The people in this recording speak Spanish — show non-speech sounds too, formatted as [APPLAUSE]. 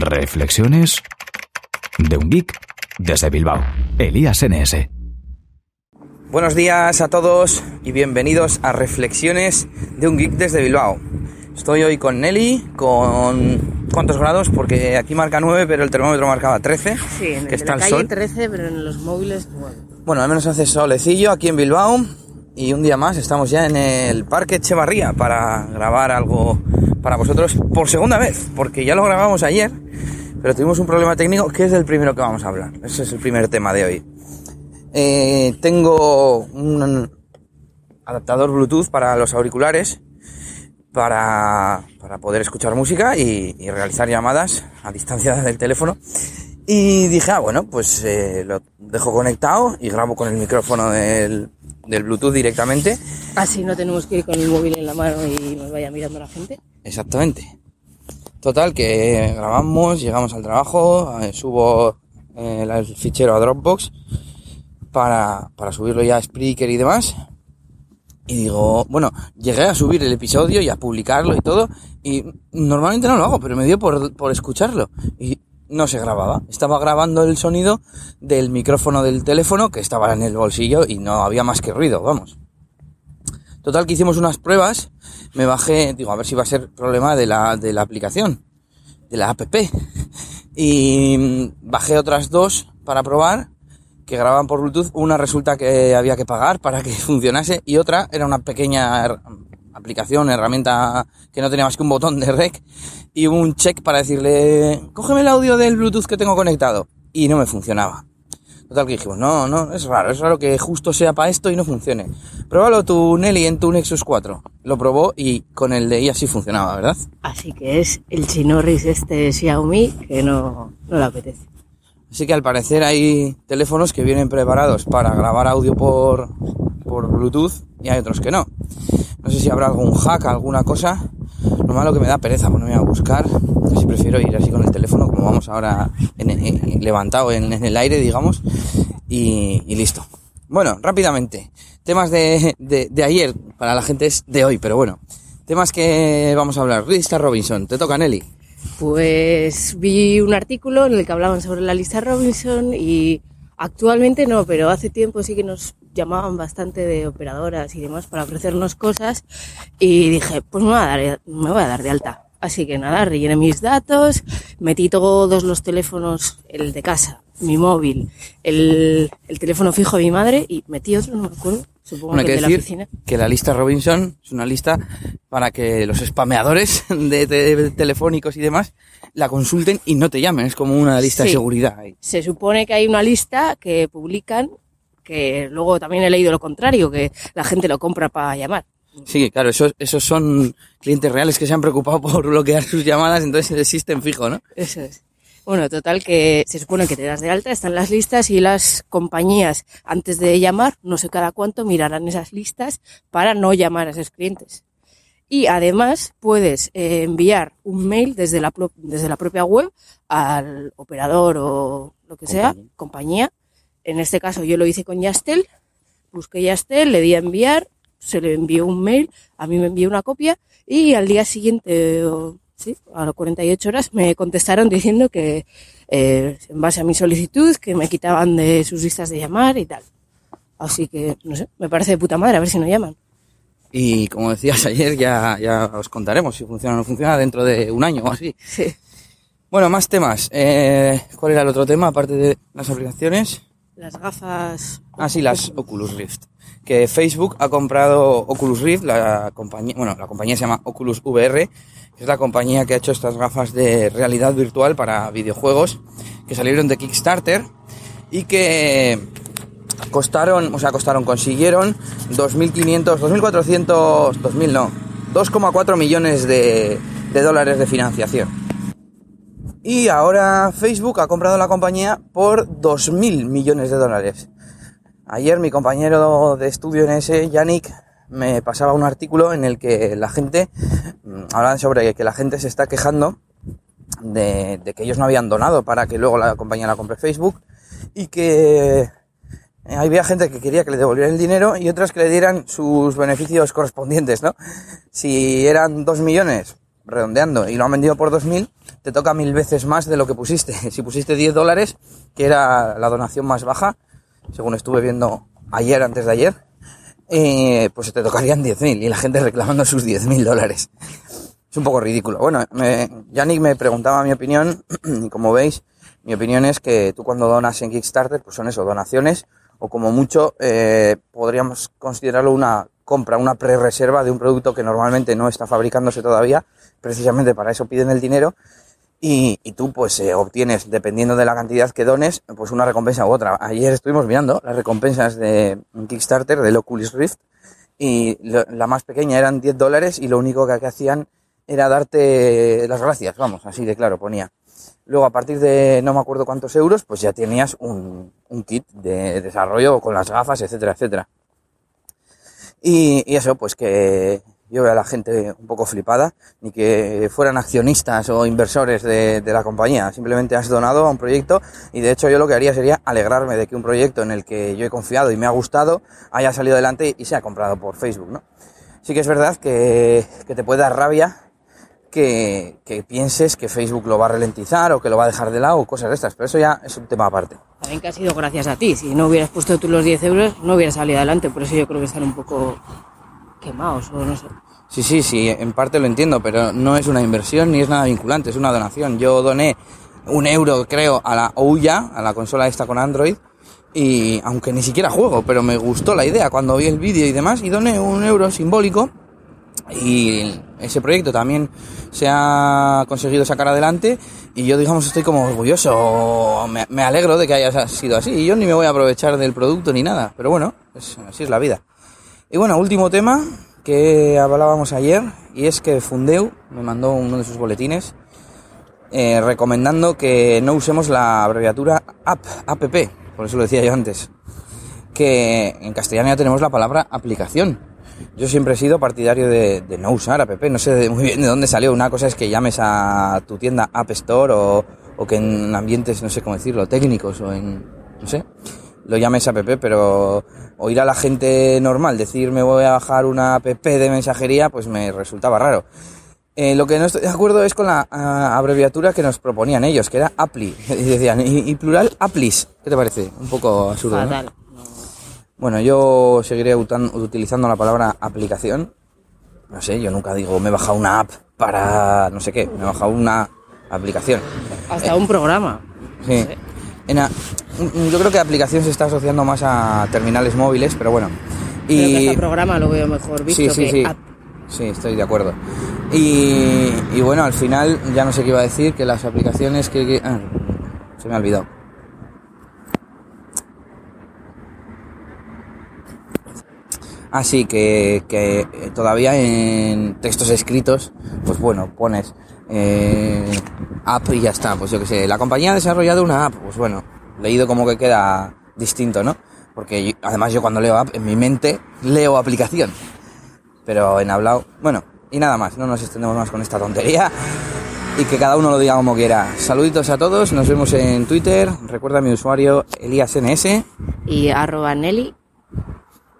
Reflexiones de un geek desde Bilbao. Elías NS. Buenos días a todos y bienvenidos a Reflexiones de un geek desde Bilbao. Estoy hoy con Nelly, con ¿cuántos grados? Porque aquí marca 9, pero el termómetro marcaba 13. Sí, en que el está de el calle sol. 13, pero en los móviles. Bueno, al menos hace solecillo aquí en Bilbao y un día más estamos ya en el Parque Echevarría para grabar algo para vosotros por segunda vez, porque ya lo grabamos ayer, pero tuvimos un problema técnico que es el primero que vamos a hablar. Ese es el primer tema de hoy. Eh, tengo un adaptador Bluetooth para los auriculares para, para poder escuchar música y, y realizar llamadas a distancia del teléfono. Y dije, ah, bueno, pues eh, lo dejo conectado y grabo con el micrófono del, del Bluetooth directamente. Así no tenemos que ir con el móvil en la mano y nos vaya mirando la gente. Exactamente. Total, que grabamos, llegamos al trabajo, eh, subo eh, el fichero a Dropbox para, para subirlo ya a Spreaker y demás. Y digo, bueno, llegué a subir el episodio y a publicarlo y todo. Y normalmente no lo hago, pero me dio por, por escucharlo. Y no se grababa. Estaba grabando el sonido del micrófono del teléfono que estaba en el bolsillo y no había más que ruido, vamos. Total que hicimos unas pruebas, me bajé, digo, a ver si va a ser problema de la, de la aplicación, de la app. [LAUGHS] Y bajé otras dos para probar, que grababan por Bluetooth. Una resulta que había que pagar para que [LAUGHS] funcionase y otra era una pequeña aplicación, herramienta que no tenía más que un botón de rec y un check para decirle, cógeme el audio del Bluetooth que tengo conectado. Y no me funcionaba. Total que dijimos, no, no, es raro, es raro que justo sea para esto y no funcione. Pruébalo tu Nelly en tu Nexus 4. Lo probó y con el de ella sí funcionaba, ¿verdad? Así que es el chinorris este Xiaomi que no, no le apetece. Así que al parecer hay teléfonos que vienen preparados para grabar audio por, por Bluetooth y hay otros que no. No sé si habrá algún hack, alguna cosa. Lo malo que me da pereza ponerme a buscar. Casi prefiero ir así con el teléfono, como vamos ahora en- levantado en, el aire, digamos, y, listo. Bueno, rápidamente. Temas de, de ayer, para la gente es de hoy, pero bueno. Temas que vamos a hablar. Lista Robinson, te toca Nelly. Pues vi un artículo en el que hablaban sobre la lista Robinson y actualmente no, pero hace tiempo sí que nos llamaban bastante de operadoras y demás para ofrecernos cosas y dije, pues me voy a dar, me voy a dar de alta. Así que nada, rellené mis datos, metí todos los teléfonos, el de casa, mi móvil, el, el teléfono fijo de mi madre y metí otro, no me acuerdo, supongo Bueno, que de la decir oficina. que la lista Robinson es una lista para que los spameadores [LAUGHS] de, de- telefónicos y demás la consulten y no te llamen. Es como una lista de seguridad. se supone que hay una lista que publican que luego también he leído lo contrario, que la gente lo compra para llamar. Sí, claro, esos, esos son clientes reales que se han preocupado por bloquear sus llamadas, entonces [LAUGHS] existen fijo, ¿no? Eso es. Bueno, total que se supone que te das de alta, están las listas y las compañías antes de llamar, no sé cada cuánto, mirarán esas listas para no llamar a esos clientes. Y además puedes eh, enviar un mail desde la, desde la propia web al operador o lo que sea, Compañía. En este caso yo lo hice con Yastel, busqué Yastel, le di a enviar, se le envió un mail, a mí me envió una copia y al día siguiente, o, sí, a las 48 horas, me contestaron diciendo que eh, en base a mi solicitud, que me quitaban de sus listas de llamar y tal. Así que, no sé, me parece de puta madre, a ver si no llaman. Y como decías ayer, ya, ya os contaremos si funciona o no funciona dentro de un año o así. Sí. Bueno, más temas. Eh, ¿Cuál era el otro tema aparte de las aplicaciones? Las gafas. Ah, sí, las Oculus Rift. Que Facebook ha comprado Oculus Rift, la compañía, bueno, la compañía se llama Oculus VR, que es la compañía que ha hecho estas gafas de realidad virtual para videojuegos que salieron de Kickstarter y que costaron, o sea, costaron, consiguieron 2.500, 2.400, 2.000 no, 2,4 millones de, de dólares de financiación. Y ahora Facebook ha comprado la compañía por 2.000 millones de dólares. Ayer mi compañero de estudio en ese, Yannick, me pasaba un artículo en el que la gente, mm, hablaban sobre que la gente se está quejando de, de que ellos no habían donado para que luego la compañía la compre Facebook y que eh, había gente que quería que le devolvieran el dinero y otras que le dieran sus beneficios correspondientes, ¿no? Si eran 2 millones, redondeando, y lo han vendido por 2.000, te toca mil veces más de lo que pusiste. [LAUGHS] Si pusiste 10 dólares, que era la donación más baja, según estuve viendo ayer, antes de ayer, eh, pues te tocarían 10.000 y la gente reclamando sus 10.000 dólares. Es un poco ridículo. Bueno, me, Yannick me preguntaba mi opinión [CLEARS THROAT] y como veis, mi opinión es que tú cuando donas en Kickstarter, pues son eso, donaciones o como mucho eh, podríamos considerarlo una compra, una pre-reserva de un producto que normalmente no está fabricándose todavía, precisamente para eso piden el dinero y, tú pues eh, obtienes, dependiendo de la cantidad que dones, pues una recompensa u otra. Ayer estuvimos mirando las recompensas de Kickstarter del Oculus Rift y la más pequeña eran 10 dólares y lo único que, hacían era darte las gracias, vamos, así de claro ponía. Luego a partir de no me acuerdo cuántos euros, pues ya tenías un kit de desarrollo con las gafas, etcétera, etcétera. Y, eso, pues que yo veo a la gente un poco flipada, ni que fueran accionistas o inversores de, la compañía. Simplemente has donado a un proyecto y de hecho yo lo que haría sería alegrarme de que un proyecto en el que yo he confiado y me ha gustado haya salido adelante y se ha comprado por Facebook, ¿no? Sí que es verdad que, que te puede dar rabia que, que, pienses que Facebook lo va a ralentizar o que lo va a dejar de lado o cosas de estas, pero eso ya es un tema aparte. También que ha sido gracias a ti, si no hubieras puesto tú los 10 euros no hubieras salido adelante, por eso yo creo que están un poco quemados o no sé. Sí, sí, sí, en parte lo entiendo, pero no es una inversión ni es nada vinculante, es una donación. Yo doné un euro, creo, a la Ouya, a la consola esta con Android, y aunque ni siquiera juego, pero me gustó la idea cuando vi el vídeo y demás, y doné un euro simbólico, y ese proyecto también se ha conseguido sacar adelante, y yo, digamos, estoy como orgulloso, me, alegro de que haya sido así, y yo ni me voy a aprovechar del producto ni nada, pero bueno, así es la vida. Y bueno, último tema que hablábamos ayer y es que Fundeu me mandó uno de sus boletines eh, recomendando que no usemos la abreviatura app, app, por eso lo decía yo antes, que en castellano ya tenemos la palabra aplicación. Yo siempre he sido partidario de, no usar app, no sé muy bien de dónde salió. Una cosa es que llames a tu tienda App Store o, que en ambientes, no sé cómo decirlo, técnicos o en, no sé, lo llames app, pero oír a la gente normal decir me voy a bajar una app de mensajería, pues me resultaba raro. Eh, lo que no estoy de acuerdo es con la uh, abreviatura que nos proponían ellos, que era Appli. [LAUGHS] Y decían, y, plural, Applis. ¿Qué te parece? Un poco absurdo. Bueno, yo seguiré utilizando la palabra aplicación. No sé, yo nunca digo me he bajado una app para no sé qué, me he bajado una aplicación. Hasta eh, un programa. Sí. No sé. En a, yo creo que aplicación se está asociando más a terminales móviles, pero bueno. Y creo que hasta programa lo veo mejor visto sí, sí, que sí. app. Sí, estoy de acuerdo. Y, y, bueno, al final ya no sé qué iba a decir, que las aplicaciones que... que ah, se me ha olvidado. Así ah, que, que todavía en textos escritos, pues bueno, pones eh, app y ya está. Pues yo que sé, la compañía ha desarrollado una app, pues bueno, leído como que queda distinto, ¿no? Porque yo, además yo cuando leo app, en mi mente leo aplicación. Pero en hablado, bueno, y nada más, no nos extendemos más con esta tontería. Y que cada uno lo diga como quiera. Saluditos a todos, nos vemos en Twitter. Recuerda mi usuario ElíasNS. Y arroba Nelly.